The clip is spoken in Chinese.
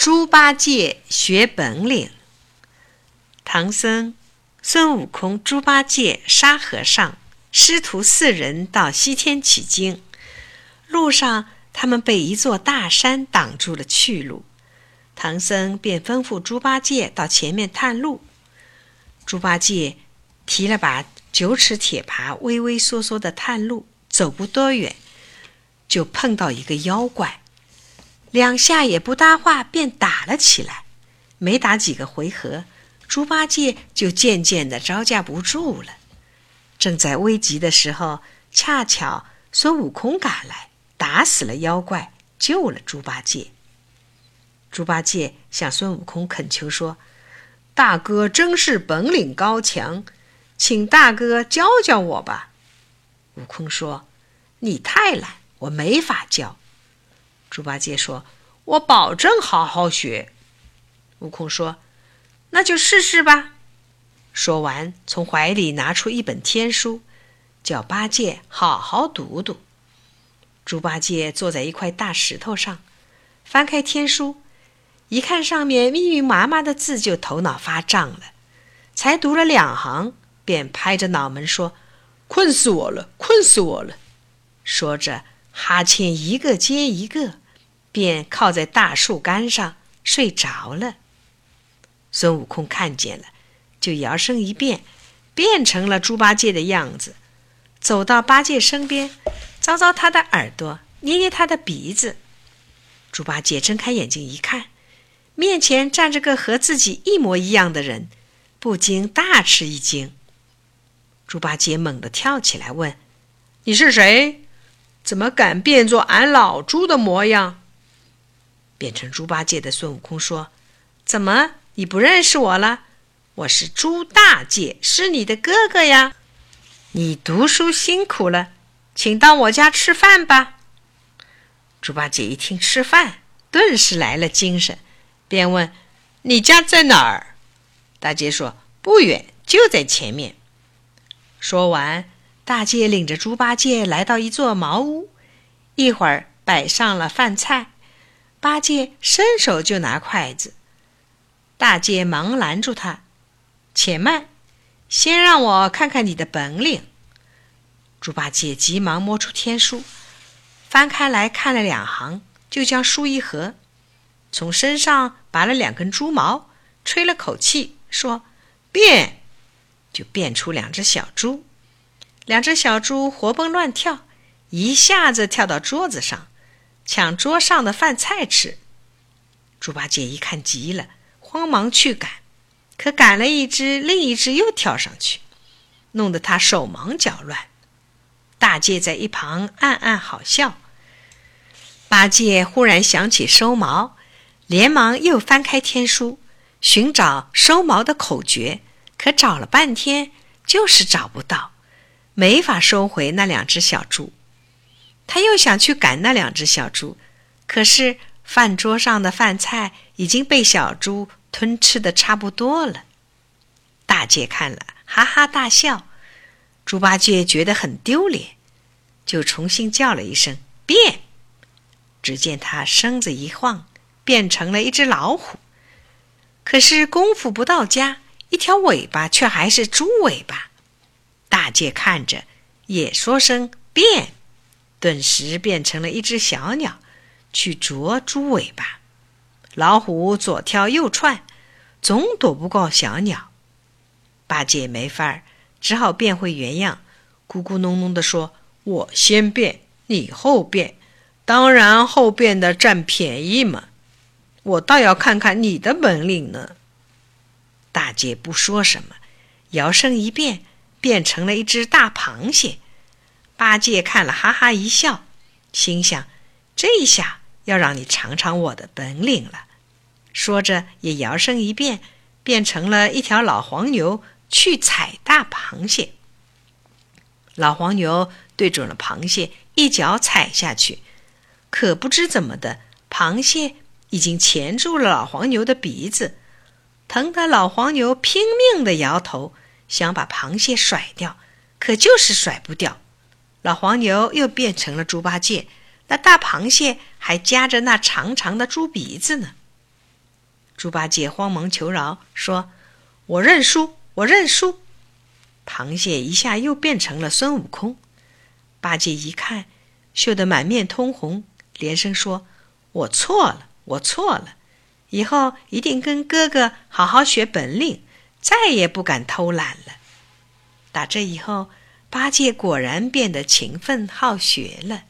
猪八戒学本领。唐僧、孙悟空、猪八戒、沙和尚师徒四人到西天取经，路上他们被一座大山挡住了去路。唐僧便吩咐猪八戒到前面探路。猪八戒提了把九齿铁耙，畏畏缩缩的探路，走不多远，就碰到一个妖怪。两下也不搭话，便打了起来。没打几个回合，猪八戒就渐渐的招架不住了。正在危急的时候，恰巧孙悟空赶来，打死了妖怪，救了猪八戒。猪八戒向孙悟空恳求说：“大哥真是本领高强，请大哥教教我吧。”悟空说：“你太懒，我没法教。”猪八戒说：“我保证好好学。”悟空说：“那就试试吧。”说完，从怀里拿出一本天书，叫八戒好好读读。猪八戒坐在一块大石头上，翻开天书，一看上面密密麻麻的字，就头脑发胀了。才读了两行，便拍着脑门说：“困死我了，困死我了！”说着，哈欠一个接一个。便靠在大树干上睡着了。孙悟空看见了，就摇身一变，变成了猪八戒的样子，走到八戒身边，搔搔他的耳朵，捏捏他的鼻子。猪八戒睁开眼睛一看，面前站着个和自己一模一样的人，不禁大吃一惊。猪八戒猛地跳起来问：“你是谁？怎么敢变作俺老猪的模样？”变成猪八戒的孙悟空说：“怎么你不认识我了？我是猪大戒，是你的哥哥呀。你读书辛苦了，请到我家吃饭吧。”猪八戒一听吃饭，顿时来了精神，便问：“你家在哪儿？”大戒说：“不远，就在前面。”说完，大戒领着猪八戒来到一座茅屋，一会儿摆上了饭菜。八戒伸手就拿筷子，大戒忙拦住他：“且慢，先让我看看你的本领。”猪八戒急忙摸出天书，翻开来看了两行，就将书一合，从身上拔了两根猪毛，吹了口气，说：“变！”就变出两只小猪。两只小猪活蹦乱跳，一下子跳到桌子上。抢桌上的饭菜吃，猪八戒一看急了，慌忙去赶，可赶了一只，另一只又跳上去，弄得他手忙脚乱。大戒在一旁暗暗好笑。八戒忽然想起收毛，连忙又翻开天书，寻找收毛的口诀，可找了半天就是找不到，没法收回那两只小猪。他又想去赶那两只小猪，可是饭桌上的饭菜已经被小猪吞吃的差不多了。大姐看了，哈哈大笑。猪八戒觉得很丢脸，就重新叫了一声“变”。只见他身子一晃，变成了一只老虎。可是功夫不到家，一条尾巴却还是猪尾巴。大戒看着，也说声“变”。顿时变成了一只小鸟，去啄猪尾巴。老虎左跳右窜，总躲不过小鸟。八戒没法儿，只好变回原样，咕咕哝哝地说：“我先变，你后变，当然后变的占便宜嘛。我倒要看看你的本领呢。”大戒不说什么，摇身一变，变成了一只大螃蟹。八戒看了，哈哈一笑，心想：“这下要让你尝尝我的本领了。”说着，也摇身一变，变成了一条老黄牛去踩大螃蟹。老黄牛对准了螃蟹，一脚踩下去，可不知怎么的，螃蟹已经钳住了老黄牛的鼻子，疼得老黄牛拼命的摇头，想把螃蟹甩掉，可就是甩不掉。老黄牛又变成了猪八戒，那大螃蟹还夹着那长长的猪鼻子呢。猪八戒慌忙求饶，说：“我认输，我认输。”螃蟹一下又变成了孙悟空。八戒一看，羞得满面通红，连声说：“我错了，我错了，以后一定跟哥哥好好学本领，再也不敢偷懒了。”打这以后，八戒果然变得勤奋好学了。